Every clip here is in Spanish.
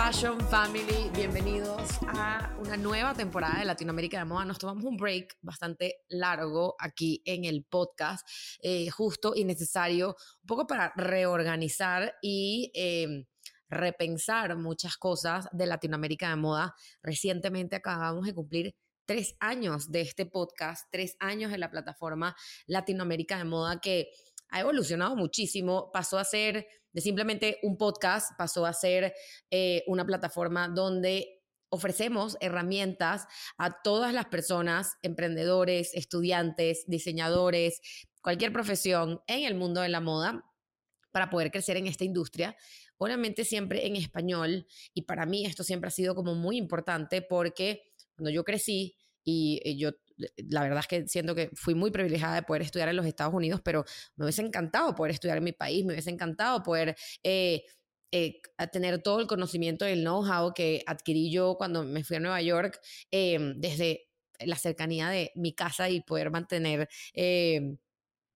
Fashion Family, bienvenidos a una nueva temporada de Latinoamérica de Moda. Nos tomamos un break bastante largo aquí en el podcast, eh, justo y necesario, un poco para reorganizar y... Em, repensar muchas cosas de Latinoamérica de Moda. Recientemente acabamos de cumplir tres años de este podcast, tres años de la plataforma Latinoamérica de Moda que ha evolucionado muchísimo, pasó a ser de simplemente un podcast, pasó a ser eh, una plataforma donde ofrecemos herramientas a todas las personas, emprendedores, estudiantes, diseñadores, cualquier profesión en el mundo de la moda para poder crecer en esta industria. Obviamente siempre en español y para mí esto siempre ha sido como muy importante porque cuando yo crecí y eh, yo la verdad es que siento que fui muy privilegiada de poder estudiar en los Estados Unidos, pero me hubiese encantado poder estudiar en mi país, me hubiese encantado poder... Eh, eh, tener todo el conocimiento y el know-how que adquirí yo cuando me fui a Nueva York em, desde la cercanía de mi casa y poder mantener em,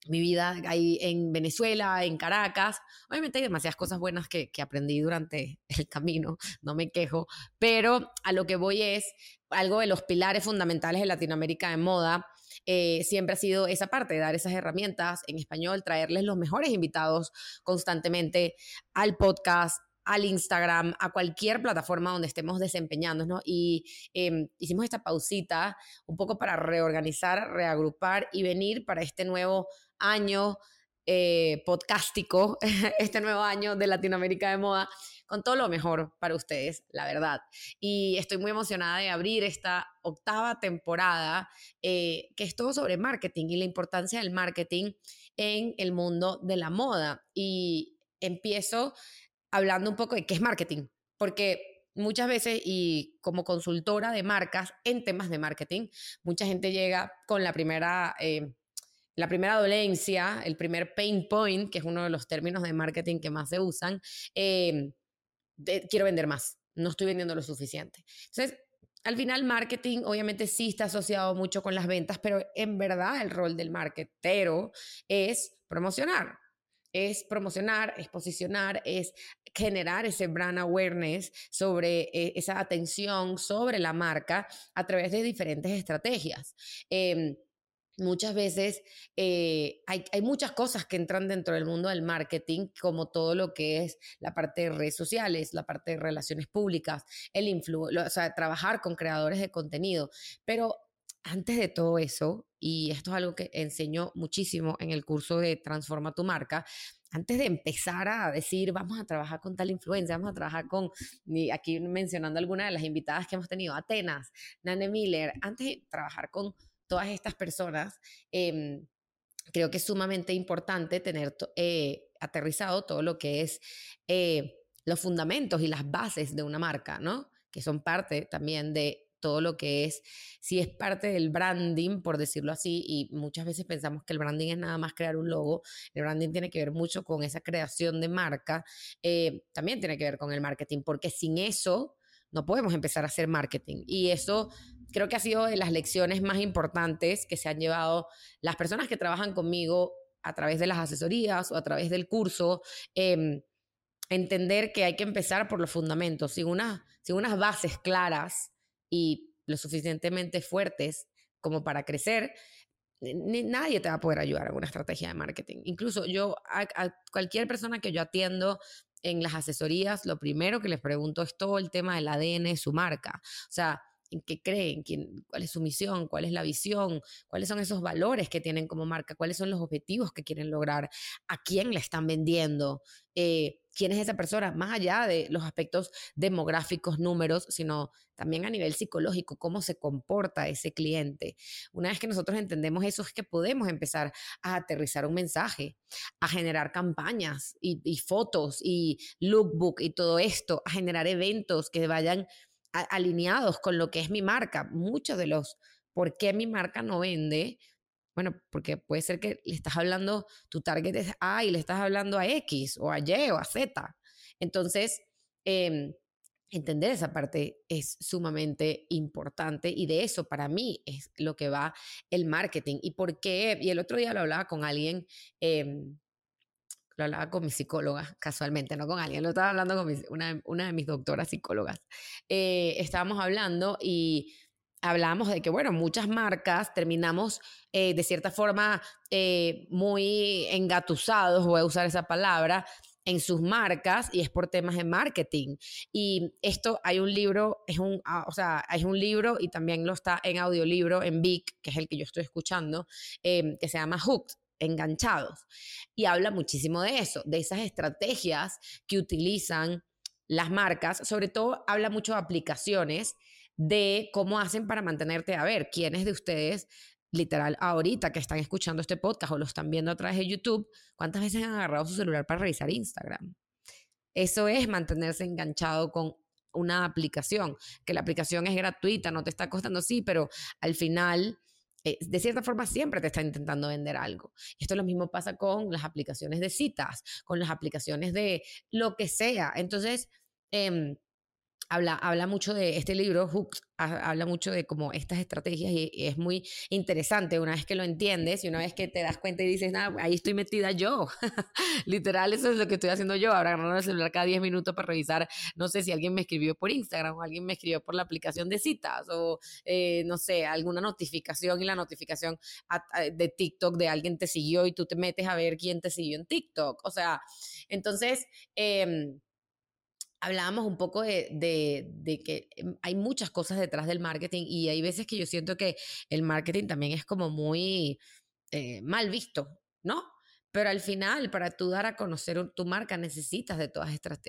mi vida ahí en Venezuela, en Caracas. Obviamente hay demasiadas cosas buenas que, que, aprendí durante el camino, no me quejo, pero a lo que voy es algo de los pilares fundamentales de Latinoamérica de moda. Eh, siempre ha sido esa parte, dar esas herramientas en español, traerles los mejores invitados constantemente al podcast, al Instagram, a cualquier plataforma donde estemos desempeñándonos. Y em, hicimos esta pausita un poco para reorganizar, reagrupar y venir para este nuevo año eh, podcástico, este nuevo año de Latinoamérica de Moda, con todo lo mejor para ustedes, la verdad. Y estoy muy emocionada de abrir esta octava temporada, eh, que es todo sobre marketing y la importancia del marketing en el mundo de la moda. Y empiezo hablando un poco de qué es marketing, porque muchas veces y como consultora de marcas en temas de marketing, mucha gente llega con la primera... Eh, la primera dolencia, el primer pain point, que es uno de los términos de marketing que más se usan, eh, quiero vender más, no estoy vendiendo lo suficiente. Entonces, al final, marketing obviamente sí está asociado mucho con las ventas, pero en verdad el rol del marketero es promocionar es promocionar, es posicionar, es generar ese brand awareness sobre eh, esa atención sobre la marca a través de diferentes estrategias. Em, muchas veces eh, hay, muchas cosas que entran dentro del mundo del marketing, como todo lo que es la parte de redes sociales, la parte de relaciones públicas, el influ o sea, trabajar con creadores de contenido. Pero antes de todo eso, y esto es algo que enseño muchísimo en el curso de Transforma tu marca, antes de empezar a decir, vamos a trabajar con tal influencia, vamos a trabajar con, aquí mencionando algunas de las invitadas que hemos tenido, Atenas, Nane Miller, antes de trabajar con todas estas personas, em, creo que es sumamente importante tener eh, aterrizado todo lo que es eh, los fundamentos y las bases de una marca, ¿no? Que son parte también de todo lo que es, si es parte del branding, por decirlo así, y muchas veces pensamos que el branding es nada más crear un logo, el branding tiene que ver mucho con esa creación de marca, eh, también tiene que ver con el marketing, porque sin eso no podemos empezar a hacer marketing. Y eso creo que ha sido de las lecciones más importantes que se han llevado las personas que trabajan conmigo a través de las asesorías o a través del curso. Em, entender que hay que empezar por los fundamentos, sin, una, sin unas bases claras y lo suficientemente fuertes como para crecer, nadie te va a poder ayudar en una estrategia de marketing. Incluso yo, a, cualquier persona que yo atiendo en las asesorías, lo primero que les pregunto es todo el tema del ADN de su marca. O sea, en qué creen, quién, cuál es su misión, cuál es la visión, cuáles son esos valores que tienen como marca, cuáles son los objetivos que quieren lograr, a quién le están vendiendo, eh, quién es esa persona, más allá de los aspectos demográficos, números, sino también a nivel psicológico, cómo se comporta ese cliente. Una vez que nosotros entendemos eso, es que podemos empezar a aterrizar un mensaje, a generar campañas y, y fotos y lookbook y todo esto, a generar eventos que vayan alineados con lo que es mi marca. Muchos de los por qué mi marca no vende bueno, porque puede ser que le estás hablando, tu target es A y le estás hablando a X o a Y o a Z. Entonces, em, entender esa parte es sumamente importante y de eso para mí es lo que va el marketing. ¿Y por qué? Y el otro día lo hablaba con alguien, em, lo hablaba con mi psicóloga, casualmente, no con alguien, lo estaba hablando con una, una, de mis doctoras psicólogas. Eh, estábamos hablando y hablamos de que, bueno, muchas marcas terminamos eh, de cierta forma eh, muy engatusados, voy a usar esa palabra, en sus marcas y es por temas de marketing. Y esto hay un libro, es un, ah, o sea, hay un libro y también lo está en audiolibro en Vic, que es el que yo estoy escuchando, em, que se llama Hooked enganchados. Y habla muchísimo de eso, de esas estrategias que utilizan las marcas, sobre todo habla mucho de aplicaciones de cómo hacen para mantenerte a ver quiénes de ustedes literal ahorita que están escuchando este podcast o lo están viendo a través de YouTube, ¿cuántas veces han agarrado su celular para revisar Instagram? Eso es mantenerse enganchado con una aplicación, que la aplicación es gratuita, no te está costando, sí, pero al final, eh, de cierta forma, siempre te está intentando vender algo. Esto lo mismo pasa con las aplicaciones de citas, con las aplicaciones de lo que sea. Entonces, eh, habla, mucho de este libro, Hooks, habla mucho de como estas estrategias y, es muy interesante una vez que lo entiendes y una vez que te das cuenta y dices, nada, ahí estoy metida yo. Literal, eso es lo que estoy haciendo yo. Ahora agarrando el celular cada 10 minutos para revisar, no sé si alguien me escribió por Instagram o alguien me escribió por la aplicación de citas o eh, no sé, alguna notificación y la notificación de TikTok de alguien te siguió y tú te metes a ver quién te siguió en TikTok. O sea, entonces... Eh, hablábamos un poco de, de, que em, hay muchas cosas detrás del marketing y hay veces que yo siento que el marketing también es como muy eh, mal visto, ¿no? Pero al final, para tú dar a conocer tu marca, necesitas de todas estas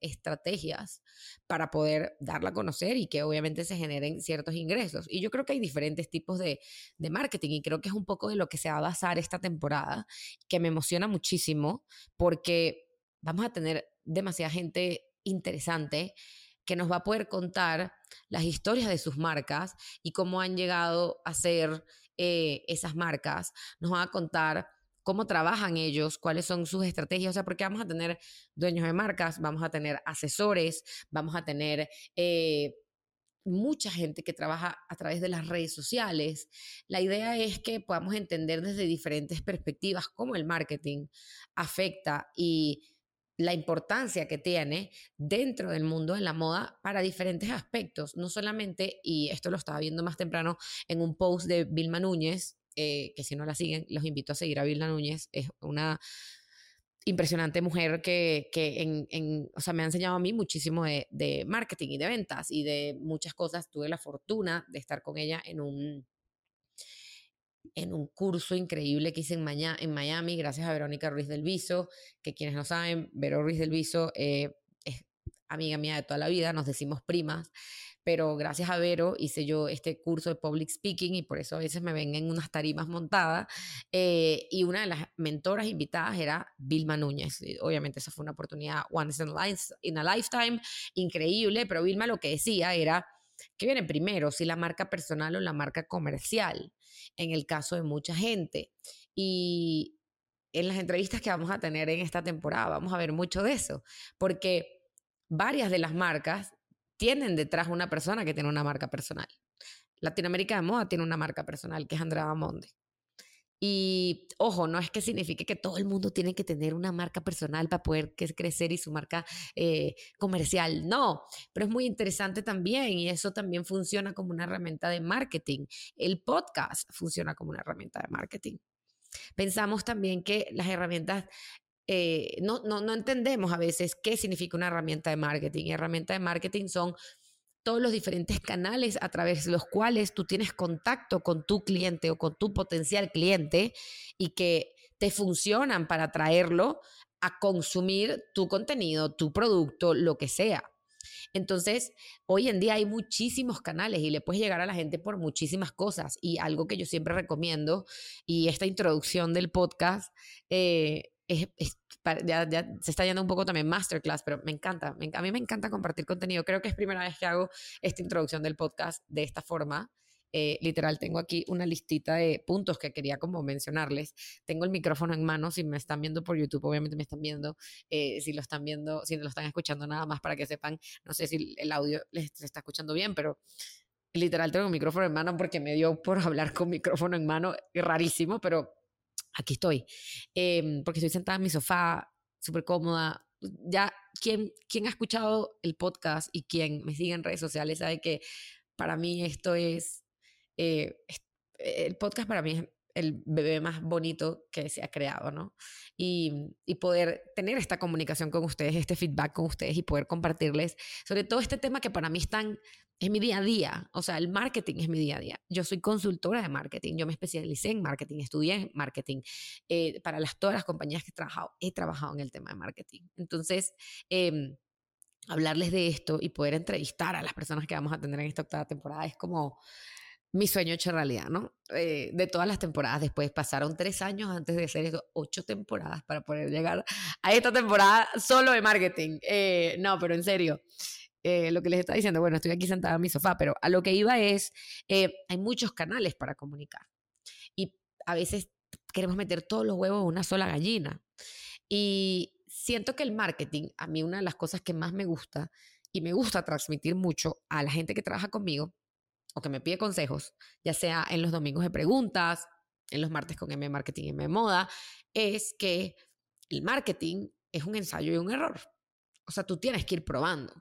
estrategias para poder darla a conocer y que obviamente se generen ciertos ingresos. Y yo creo que hay diferentes tipos de, de marketing y creo que es un poco de lo que se va a basar esta temporada, que me emociona muchísimo porque vamos a tener demasiada gente interesante que nos va a poder contar las historias de sus marcas y cómo han llegado a ser eh, esas marcas. Nos va a contar cómo trabajan ellos, cuáles son sus estrategias, o sea, porque vamos a tener dueños de marcas, vamos a tener asesores, vamos a tener eh, mucha gente que trabaja a través de las redes sociales. La idea es que podamos entender desde diferentes perspectivas cómo el marketing afecta y la importancia que tiene dentro del mundo de la moda para diferentes aspectos, no solamente, y esto lo estaba viendo más temprano en un post de Vilma Núñez, eh, que si no la siguen, los invito a seguir a Vilma Núñez, es una impresionante mujer que, que en, o sea, me ha enseñado a mí muchísimo de, de marketing y de ventas y de muchas cosas. Tuve la fortuna de estar con ella en un en un curso increíble que hice en, Miami, gracias a Verónica Ruiz del Viso, que quienes no saben, Vero Ruiz del Viso eh, es amiga mía de toda la vida, nos decimos primas, pero gracias a Vero hice yo este curso de public speaking y por eso a veces me ven en unas tarimas montadas. Eh, y una de las mentoras invitadas era Vilma Núñez. Obviamente esa fue una oportunidad once in a lifetime, increíble, pero Vilma lo que decía era ¿Qué viene primero? Si la marca personal o la marca comercial, en el caso de mucha gente. Y en las entrevistas que vamos a tener en esta temporada vamos a ver mucho de eso, porque varias de las marcas tienen detrás una persona que tiene una marca personal. Latinoamérica de Moda tiene una marca personal, que es Andrea Monde. Y ojo, no es que signifique que todo el mundo tiene que tener una marca personal para poder crecer y su marca eh, comercial, no, pero es muy interesante también y eso también funciona como una herramienta de marketing. El podcast funciona como una herramienta de marketing. Pensamos también que las herramientas eh, no, no, no, entendemos a veces qué significa una herramienta de marketing. Y herramienta de marketing son todos los diferentes canales a través de los cuales tú tienes contacto con tu cliente o con tu potencial cliente y que te funcionan para traerlo a consumir tu contenido, tu producto, lo que sea. Entonces, hoy en día hay muchísimos canales y le puedes llegar a la gente por muchísimas cosas. Y algo que yo siempre recomiendo, y esta introducción del podcast, eh, ya, se está yendo un poco también masterclass, pero me encanta, a mí me encanta compartir contenido. Creo que es primera vez que hago esta introducción del podcast de esta forma. Eh, literal, tengo aquí una listita de puntos que quería como mencionarles. Tengo el micrófono en mano, si me están viendo por YouTube, obviamente me están viendo, eh, si lo están viendo, si lo están escuchando nada más para que sepan, no sé si el audio les está escuchando bien, pero literal tengo el micrófono en mano porque me dio por hablar con micrófono en mano, rarísimo, pero aquí estoy, em, porque estoy sentada en mi sofá, súper cómoda. Ya, quien, quien ha escuchado el podcast y quien me sigue en redes sociales sabe que para mí esto es eh, el podcast para mí es el bebé más bonito que se ha creado, ¿no? Y, y, poder tener esta comunicación con ustedes, este feedback con ustedes y poder compartirles sobre todo este tema que para mí es tan, es mi día a día, o sea, el marketing es mi día a día. Yo soy consultora de marketing, yo me especialicé en marketing, estudié en marketing. Eh, para las, todas las compañías que he trabajado, he trabajado en el tema de marketing. Entonces, eh, hablarles de esto y poder entrevistar a las personas que vamos a tener en esta octava temporada es como mi sueño hecho realidad, ¿no? Eh, de todas las temporadas, después pasaron tres años antes de hacer eso, ocho temporadas para poder llegar a esta temporada solo de marketing. Eh, no, pero en serio, eh, lo que les estaba diciendo, bueno, estoy aquí sentada en mi sofá, pero a lo que iba es, hay muchos canales para comunicar y a veces queremos meter todos los huevos en una sola gallina. Y siento que el marketing, a mí una de las cosas que más me gusta y me gusta transmitir mucho a la gente que trabaja conmigo, o que me pide consejos, ya sea en los domingos de preguntas, en los martes con M Marketing M Moda, es que el marketing es un ensayo y un error. O sea, tú tienes que ir probando.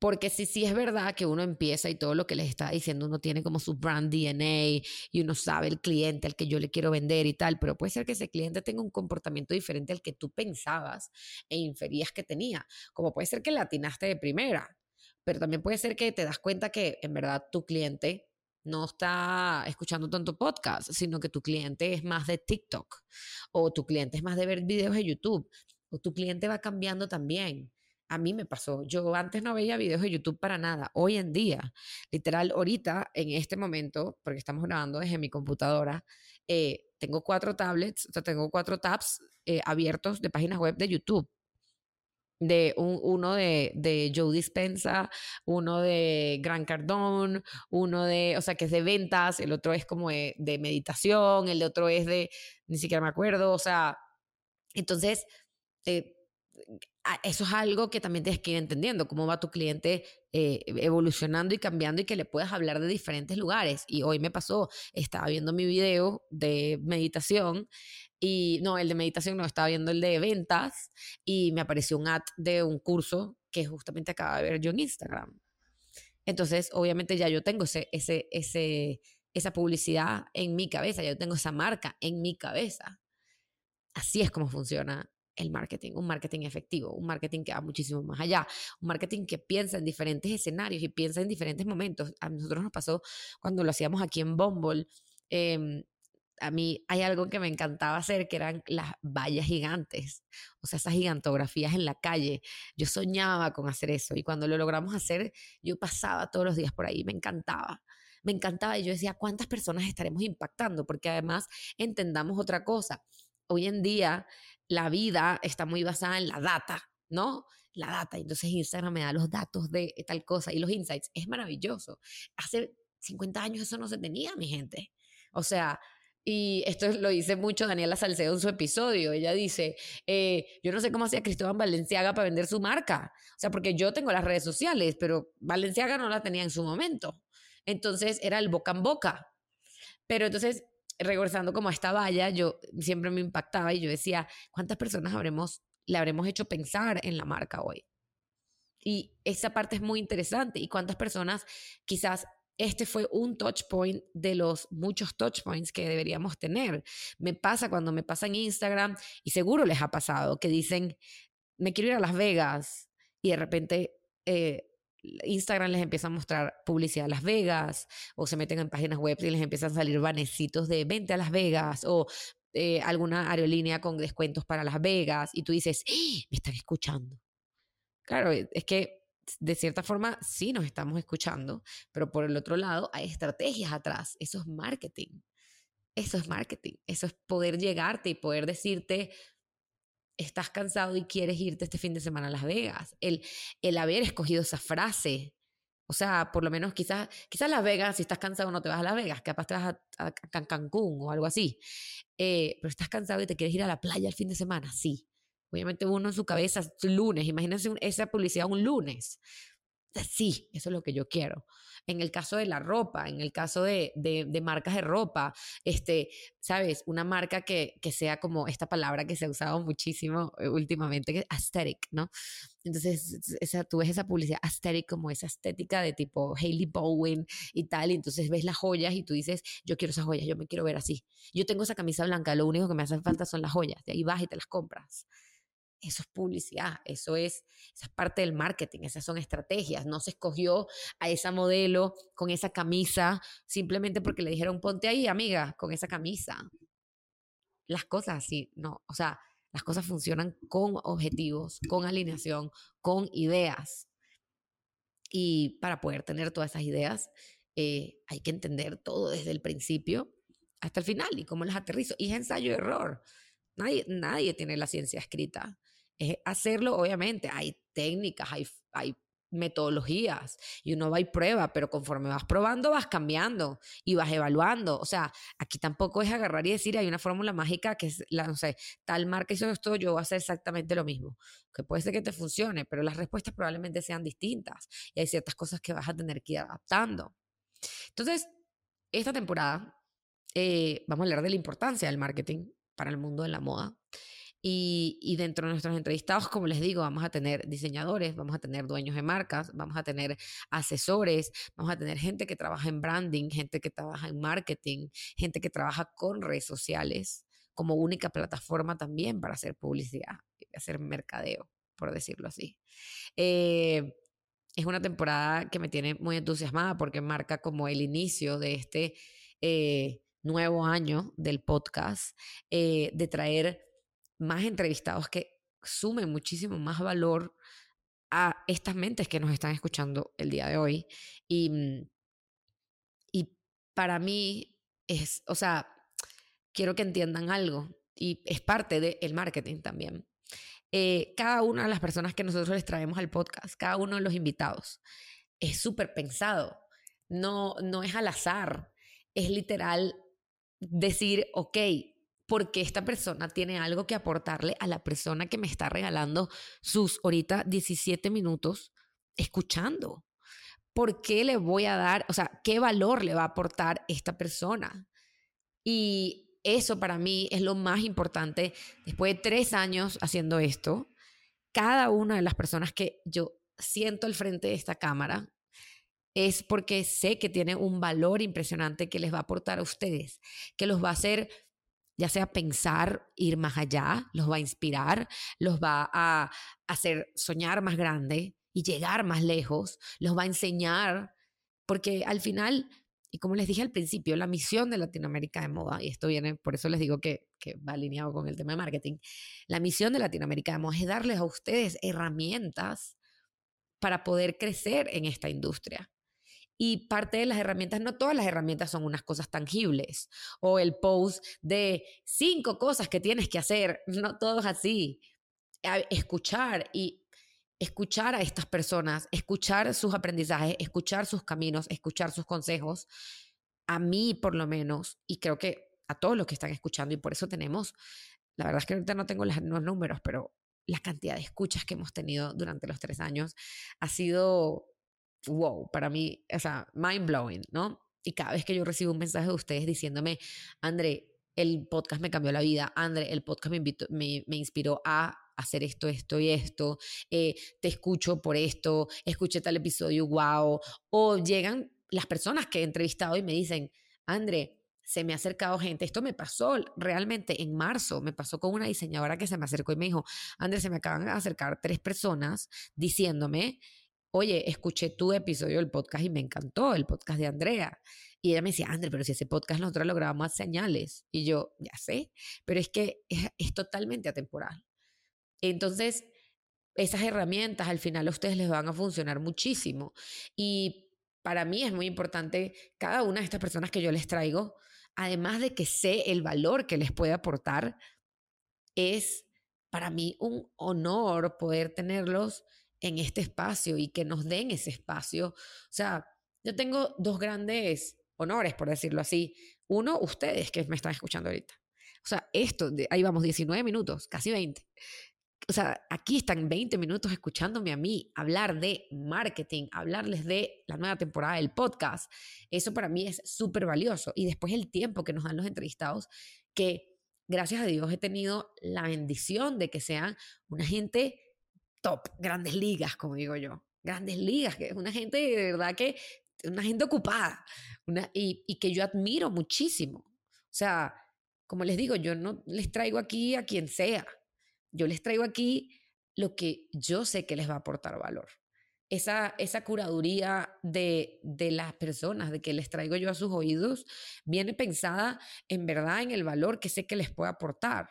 Porque si sí es verdad que uno empieza y todo lo que les está diciendo, uno tiene como su brand DNA y uno sabe el cliente al que yo le quiero vender y tal, pero puede ser que ese cliente tenga un comportamiento diferente al que tú pensabas e inferías que tenía. Como puede ser que le atinaste de primera, pero también puede ser que te das cuenta que en verdad tu cliente no está escuchando tanto podcast, sino que tu cliente es más de TikTok o tu cliente es más de ver videos de YouTube o tu cliente va cambiando también. A mí me pasó, yo antes no veía videos de YouTube para nada, hoy en día, literal, ahorita, en este momento, porque estamos grabando desde mi computadora, eh, tengo cuatro tablets, o tengo cuatro tabs eh, abiertos de páginas web de YouTube de uno de, de, Joe Dispensa, uno de Gran Cardón, uno de, o sea, que es de ventas, el otro es como de, meditación, el otro es de, ni siquiera me acuerdo, o sea, entonces, eh, eso es algo que también tienes que ir entendiendo, cómo va tu cliente eh, evolucionando y cambiando y que le puedas hablar de diferentes lugares. Y hoy me pasó, estaba viendo mi video de meditación y no, el de meditación no, estaba viendo el de ventas y me apareció un ad de un curso que justamente acaba de ver yo en Instagram. Entonces, obviamente ya yo tengo ese, ese, ese, esa publicidad en mi cabeza, ya yo tengo esa marca en mi cabeza. Así es como funciona el marketing, un marketing efectivo, un marketing que va muchísimo más allá, un marketing que piensa en diferentes escenarios y piensa en diferentes momentos. A nosotros nos pasó cuando lo hacíamos aquí en Bumble. Eh, a mí hay algo que me encantaba hacer, que eran las vallas gigantes, o sea, esas gigantografías en la calle. Yo soñaba con hacer eso y cuando lo logramos hacer, yo pasaba todos los días por ahí, me encantaba. Me encantaba y yo decía, ¿cuántas personas estaremos impactando? Porque además entendamos otra cosa. Hoy en día la vida está muy basada en la data, ¿no? La data. Entonces Instagram me da los datos de tal cosa y los insights. Es maravilloso. Hace 50 años eso no se tenía, mi gente. O sea, y esto lo dice mucho Daniela Salcedo en su episodio. Ella dice, eh, yo no sé cómo hacía Cristóbal Valenciaga para vender su marca. O sea, porque yo tengo las redes sociales, pero Valenciaga no la tenía en su momento. Entonces era el boca en boca. Pero entonces, regresando como a esta valla, yo siempre me impactaba y yo decía, ¿cuántas personas le habremos hecho pensar en la marca hoy? Y esa parte es muy interesante. ¿Y cuántas personas quizás este fue un touch point de los muchos touch points que deberíamos tener. Me pasa cuando me pasa en Instagram, y seguro les ha pasado, que dicen, me quiero ir a Las Vegas, y de repente eh, Instagram les empieza a mostrar publicidad a Las Vegas, o se meten en páginas web y les empiezan a salir banecitos de vente a Las Vegas, o eh, alguna aerolínea con descuentos para Las Vegas y tú dices, ¡Ah! me están escuchando. Claro, es que de cierta forma sí nos estamos escuchando, pero por el otro lado hay estrategias atrás. Eso es marketing. Eso es marketing. Eso es poder llegarte y poder decirte, estás cansado y quieres irte este fin de semana a Las Vegas. El, el haber escogido esa frase. O sea, por lo menos quizás, quizás Las Vegas, si estás cansado no te vas a Las Vegas, capaz te vas a, Cancún o algo así. Eh, pero estás cansado y te quieres ir a la playa el fin de semana, sí. Obviamente uno en su cabeza, es lunes, imagínense esa publicidad un lunes. Sí, eso es lo que yo quiero en el caso de la ropa, en el caso de, de, marcas de ropa, este, ¿sabes? Una marca que, que, sea como esta palabra que se ha usado muchísimo eh, últimamente, que es aesthetic, ¿no? Entonces, esa, tú ves esa publicidad aesthetic como esa estética de tipo Hailey Bowen y tal, y entonces ves las joyas y tú dices, yo quiero esas joyas, yo me quiero ver así. Yo tengo esa camisa blanca, lo único que me hace falta son las joyas, de ahí vas y te las compras. Eso es publicidad, eso es, es parte del marketing, esas son estrategias. No se escogió a esa modelo con esa camisa simplemente porque le dijeron ponte ahí, amiga, con esa camisa. Las cosas así, no, o sea, las cosas funcionan con objetivos, con alineación, con ideas. Y para poder tener todas esas ideas, eh, hay que entender todo desde el principio hasta el final y cómo las aterrizo. Y es ensayo-error. Nadie, nadie tiene la ciencia escrita es hacerlo, obviamente, hay técnicas, hay, hay metodologías y uno va y prueba, pero conforme vas probando vas cambiando y vas evaluando. O sea, aquí tampoco es agarrar y decir hay una fórmula mágica que es, la, no sé, tal marca hizo esto, yo voy a hacer exactamente lo mismo. Que puede ser que te funcione, pero las respuestas probablemente sean distintas y hay ciertas cosas que vas a tener que ir adaptando. Entonces, esta temporada eh, vamos a hablar de la importancia del marketing para el mundo de la moda. Y, dentro de nuestros entrevistados, como les digo, vamos a tener diseñadores, vamos a tener dueños de marcas, vamos a tener asesores, vamos a tener gente que trabaja en branding, gente que trabaja en marketing, gente que trabaja con redes sociales como única plataforma también para hacer publicidad, hacer mercadeo, por decirlo así. Eh, es una temporada que me tiene muy entusiasmada porque marca como el inicio de este eh, nuevo año del podcast, eh, de traer más entrevistados que sumen muchísimo más valor a estas mentes que nos están escuchando el día de hoy. Y, mm, y para mí es, o sea, quiero que entiendan algo y es parte del marketing también. Eh, cada una de las personas que nosotros les traemos al podcast, cada uno de los invitados, es súper pensado. No, no es al azar. Es literal decir, ok, porque esta persona tiene algo que aportarle a la persona que me está regalando sus ahorita 17 minutos escuchando. ¿Por qué le voy a dar, o sea, qué valor le va a aportar esta persona? Y eso para mí es lo más importante. Después de tres años haciendo esto, cada una de las personas que yo siento al frente de esta cámara es porque sé que tiene un valor impresionante que les va a aportar a ustedes, que los va a hacer ya sea pensar, ir más allá, los va a inspirar, los va a hacer soñar más grande y llegar más lejos, los va a enseñar, porque al final, y como les dije al principio, la misión de Latinoamérica de Moda, y esto viene, por eso les digo que, que va alineado con el tema de marketing, la misión de Latinoamérica de Moda es darles a ustedes herramientas para poder crecer en esta industria. Y parte de las herramientas, no todas las herramientas son unas cosas tangibles. O el post de cinco cosas que tienes que hacer, no todo es así. Escuchar y escuchar a estas personas, escuchar sus aprendizajes, escuchar sus caminos, escuchar sus consejos, a mí por lo menos, y creo que a todos los que están escuchando, y por eso tenemos, la verdad es que ahorita no tengo los números, pero la cantidad de escuchas que hemos tenido durante los tres años ha sido wow, para mí, o sea, mind blowing, ¿no? Y cada vez que yo recibo un mensaje de ustedes diciéndome, André, el podcast me cambió la vida, André, el podcast me, me, inspiró a hacer esto, esto y esto, eh, te escucho por esto, escuché tal episodio, wow, o llegan las personas que he entrevistado y me dicen, André, se me ha acercado gente. Esto me pasó realmente en marzo. Me pasó con una diseñadora que se me acercó y me dijo, André, se me acaban de acercar tres personas diciéndome oye, escuché tu episodio del podcast y me encantó, el podcast de Andrea. Y ella me decía, André, pero si ese podcast nosotros lo grabamos a señales. Y yo, ya sé, pero es que es, es totalmente atemporal. Entonces, esas herramientas al final a ustedes les van a funcionar muchísimo. Y para mí es muy importante cada una de estas personas que yo les traigo, además de que sé el valor que les puede aportar, es para mí un honor poder tenerlos en este espacio y que nos den ese espacio. O sea, yo tengo dos grandes honores, por decirlo así. Uno, ustedes que me están escuchando ahorita. O sea, esto, ahí vamos, 19 minutos, casi 20 o sea, aquí están 20 minutos escuchándome a mí hablar de marketing, hablarles de la nueva temporada del podcast. Eso para mí es súper valioso. Y después el tiempo que nos dan los entrevistados, que gracias a Dios he tenido la bendición de que sean una gente top, grandes ligas, como digo yo. Grandes ligas, que es una gente de verdad que, una gente ocupada una, y, que yo admiro muchísimo. O sea, como les digo, yo no les traigo aquí a quien sea yo les traigo aquí lo que yo sé que les va a aportar valor. Esa, esa curaduría de, de las personas, de que les traigo yo a sus oídos, viene pensada en verdad en el valor que sé que les puede aportar.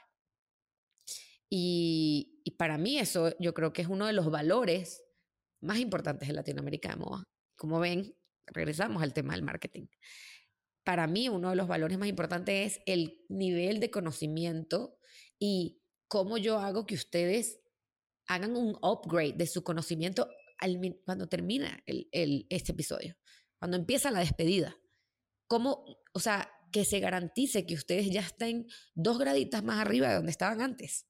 Y, y para mí eso yo creo que es uno de los valores más importantes de Latinoamérica de moda. Como ven, regresamos al tema del marketing. Para mí uno de los valores más importantes es el nivel de conocimiento y cómo yo hago que ustedes hagan un upgrade de su conocimiento cuando termina el, este episodio, cuando empieza la despedida. Cómo, o sea, que se garantice que ustedes ya estén dos graditas más arriba de donde estaban antes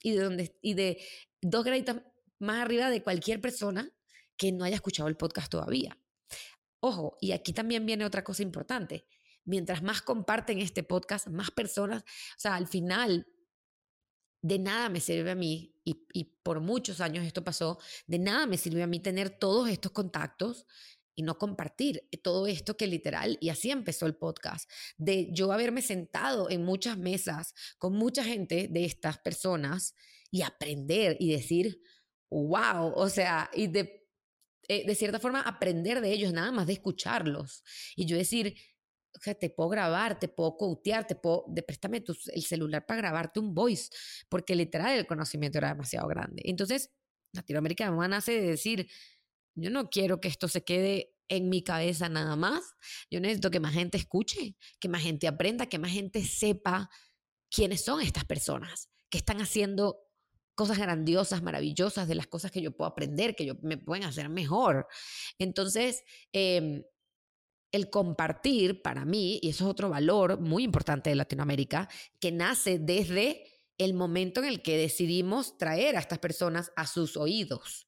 y de, donde, y de dos graditas más arriba de cualquier persona que no haya escuchado el podcast todavía. Ojo, y aquí también viene otra cosa importante. Mientras más comparten este podcast, más personas, o sea, al final de nada me sirve a mí, y, por muchos años esto pasó, de nada me sirve a mí tener todos estos contactos y no compartir todo esto que literal, y así empezó el podcast, de yo haberme sentado en muchas mesas con mucha gente de estas personas y aprender y decir, wow, o sea, y de, eh, de cierta forma aprender de ellos, nada más de escucharlos. Y yo decir, o sea, te puedo grabar, te puedo cotear, te puedo, de, préstame el celular para grabarte un voice, porque literal el conocimiento era demasiado grande. Entonces, Latinoamérica me nace de decir, yo no quiero que esto se quede en mi cabeza nada más, yo necesito que más gente escuche, que más gente aprenda, que más gente sepa quiénes son estas personas que están haciendo cosas grandiosas, maravillosas, de las cosas que yo puedo aprender, que yo me pueden hacer mejor. Entonces, eh, el compartir para mí, y eso es otro valor muy importante de Latinoamérica, que nace desde el momento en el que decidimos traer a estas personas a sus oídos.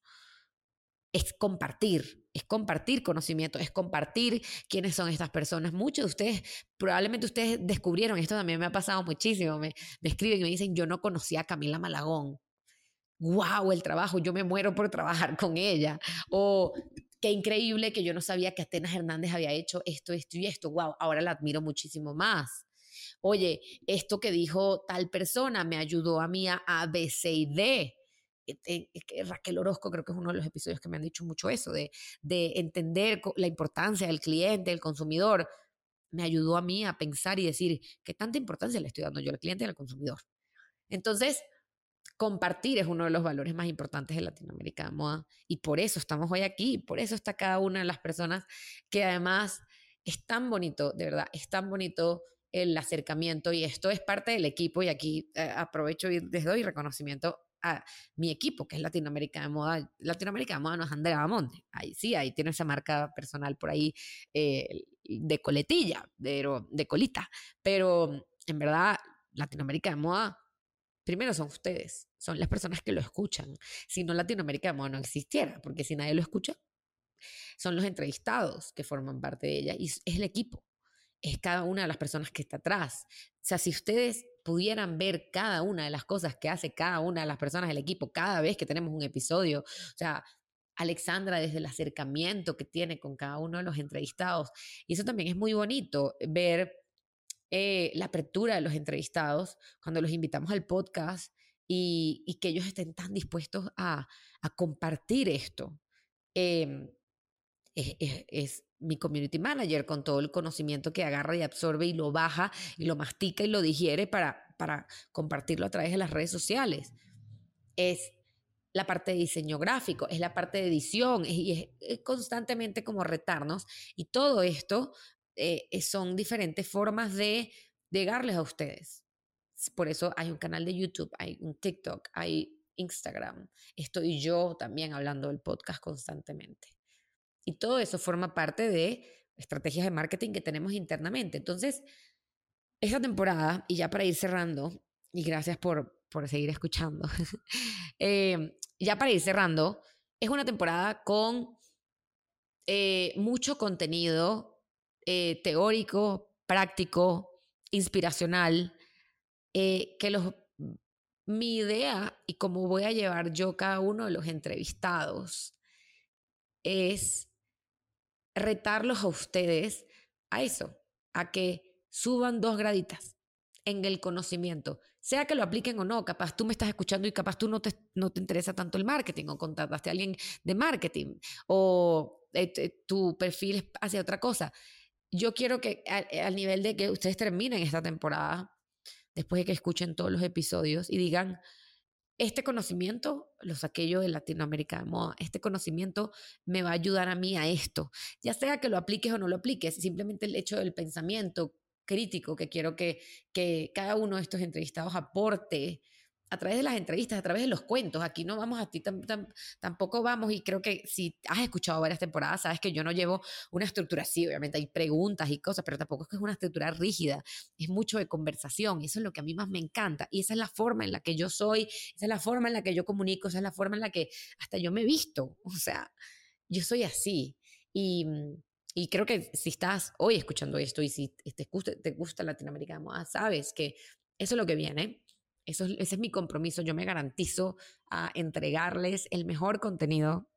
Es compartir, es compartir conocimiento, es compartir quiénes son estas personas. Muchos de ustedes, probablemente ustedes descubrieron, esto también me ha pasado muchísimo, me, me escriben y me dicen, yo no conocía a Camila Malagón. ¡Wow! El trabajo, yo me muero por trabajar con ella. O qué increíble que yo no sabía que Atenas Hernández había hecho esto, esto y esto. Wow, ahora la admiro muchísimo más. Oye, esto que dijo tal persona me ayudó a mí a, B, C y D. E, e, Raquel Orozco creo que es uno de los episodios que me han dicho mucho eso, de, de entender la importancia del cliente, del consumidor. Me ayudó a mí a pensar y decir, ¿qué tanta importancia le estoy dando yo al cliente y al consumidor? Entonces, compartir es uno de los valores más importantes de Latinoamérica de moda y por eso estamos hoy aquí, por eso está cada una de las personas que además es tan bonito, de verdad, es tan bonito el acercamiento y esto es parte del equipo y aquí eh, aprovecho y les doy reconocimiento mi equipo, que es Latinoamérica de Moda. Latinoamérica de Moda no es Andrea Bamonte, ahí sí, ahí tiene esa marca personal por ahí eh, de coletilla, pero de colita, pero en verdad Latinoamérica de Moda primero son ustedes, son las personas que lo escuchan. Si no, Latinoamérica no existiera, porque si nadie lo escucha, son los entrevistados que forman parte de ella y es el equipo, es cada una de las personas que está atrás. O sea, si ustedes pudieran ver cada una de las cosas que hace cada una de las personas del equipo cada vez que tenemos un episodio, o sea, Alexandra desde el acercamiento que tiene con cada uno de los entrevistados. Y eso también es muy bonito ver eh, la apertura de los entrevistados, cuando los invitamos al podcast y, que ellos estén tan dispuestos a, compartir esto. Em, es, mi community manager con todo el conocimiento que agarra y absorbe y lo baja y lo mastica y lo digiere para, para compartirlo a través de las redes sociales. Es la parte de diseño gráfico, es la parte de edición y es, constantemente como retarnos y todo esto eh, son diferentes formas de llegarles a ustedes. Por eso hay un canal de YouTube, hay un TikTok, hay Instagram. Estoy yo también hablando del podcast constantemente. Y todo eso forma parte de estrategias de marketing que tenemos internamente. Entonces, esta temporada, y ya para ir cerrando, y gracias por, por seguir escuchando, eh, ya para ir cerrando, es una temporada con eh, mucho contenido eh, teórico, práctico, inspiracional, que los, mi idea y cómo voy a llevar yo cada uno de los entrevistados es retarlos a ustedes a eso, a que suban dos graditas en el conocimiento, sea que lo apliquen o no, capaz tú me estás escuchando y capaz tú no te, no te interesa tanto el marketing o contrataste a alguien de marketing o eh, tu perfil es hacia otra cosa. Yo quiero que al nivel de que ustedes terminen esta temporada, después de que escuchen todos los episodios y digan, este conocimiento lo saqué yo de Latinoamérica de moda, este conocimiento me va a ayudar a mí a esto, ya sea que lo apliques o no lo apliques, simplemente el hecho del pensamiento crítico que quiero que, que cada uno de estos entrevistados aporte a través de las entrevistas, a través de los cuentos. Aquí no vamos a ti, tampoco vamos, y creo que si has escuchado varias temporadas, sabes que yo no llevo una estructura así, obviamente hay preguntas y cosas, pero tampoco es que es una estructura rígida, es mucho de conversación, y eso es lo que a mí más me encanta, y esa es la forma en la que yo soy, esa es la forma en la que yo comunico, esa es la forma en la que hasta yo me visto, o sea, yo soy así, y... Y creo que si estás hoy escuchando esto y si te gusta, te gusta Latinoamérica sabes que eso es lo que viene eso, ese es mi compromiso. Yo me garantizo a entregarles el mejor contenido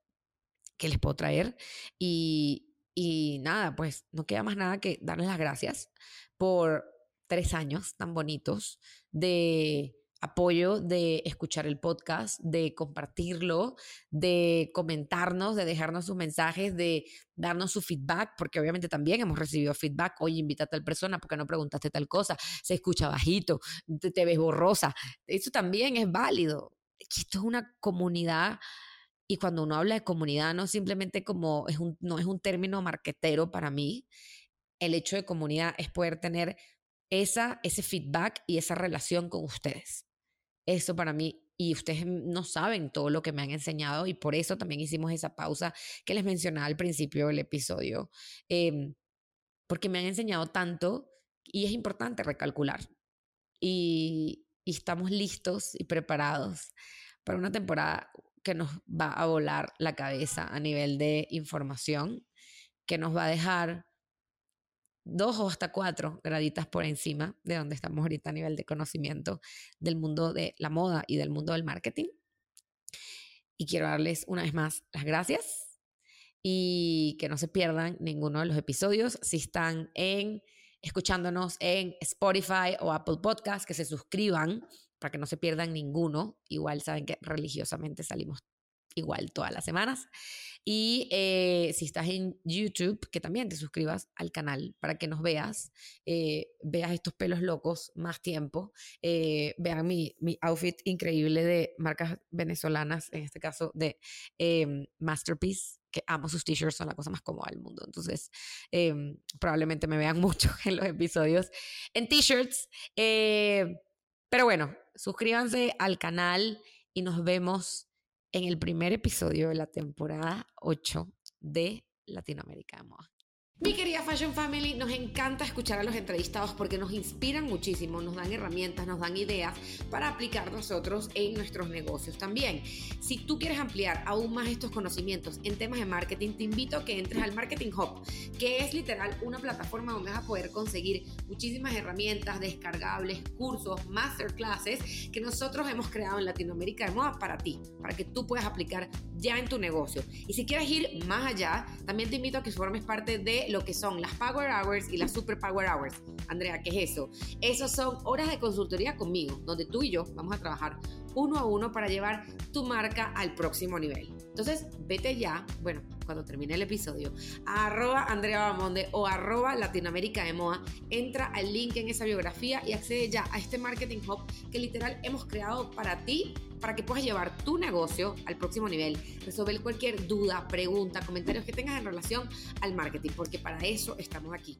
que les puedo traer. Y, y nada, pues no queda más nada que darles las gracias por tres años tan bonitos de apoyo de escuchar el podcast, de compartirlo, de comentarnos, de dejarnos sus mensajes, de darnos su feedback, porque obviamente también hemos recibido feedback. Oye, invita a tal persona porque no preguntaste tal cosa, se escucha bajito, te, ves borrosa. Eso también es válido. Esto es una comunidad y cuando uno habla de comunidad no simplemente como es un, no es un término marquetero para mí. El hecho de comunidad es poder tener esa, ese feedback y esa relación con ustedes. Eso para mí, y ustedes no saben todo lo que me han enseñado y por eso también hicimos esa pausa que les mencionaba al principio del episodio, em, porque me han enseñado tanto y es importante recalcular. Y, y estamos listos y preparados para una temporada que nos va a volar la cabeza a nivel de información, que nos va a dejar dos o hasta cuatro graditas por encima de donde estamos ahorita a nivel de conocimiento del mundo de la moda y del mundo del marketing. Y quiero darles una vez más las gracias y que no se pierdan ninguno de los episodios. Si están en escuchándonos en Spotify o Apple Podcast, que se suscriban para que no se pierdan ninguno. Igual saben que religiosamente salimos igual todas las semanas. Y eh, si estás en YouTube, que también te suscribas al canal para que nos veas, eh, veas estos pelos locos más tiempo, eh, vean mi, mi, outfit increíble de marcas venezolanas, en este caso de em, Masterpiece, que amo sus t-shirts, son la cosa más cómoda del mundo. Entonces, em, probablemente me vean mucho en los episodios en t-shirts. pero bueno, suscríbanse al canal y nos vemos en el primer episodio de la temporada 8 de Latinoamérica de Moda. Mi querida Fashion Family, nos encanta escuchar a los entrevistados porque nos inspiran muchísimo, nos dan herramientas, nos dan ideas para aplicar nosotros en nuestros negocios también. Si tú quieres ampliar aún más estos conocimientos en temas de marketing, te invito a que entres al Marketing Hub, que es literal una plataforma donde vas a poder conseguir muchísimas herramientas descargables, cursos, masterclasses que nosotros hemos creado en Latinoamérica de Moda para ti, para que tú puedas aplicar ya en tu negocio. Y si quieres ir más allá, también te invito a que formes parte de lo que son las Power Hours y las Super Power Hours. Andrea, ¿qué es eso? Esos son horas de consultoría conmigo, donde tú y yo vamos a trabajar uno a uno para llevar tu marca al próximo nivel. Entonces, vete ya, bueno, cuando termine el episodio, a arroba Andrea Bamonde o arroba Latinoamérica de Moa, entra al link en esa biografía y accede ya a este Marketing Hub que literal hemos creado para ti para que puedas llevar tu negocio al próximo nivel, resolver cualquier duda, pregunta, comentarios que tengas en relación al marketing, porque para eso estamos aquí.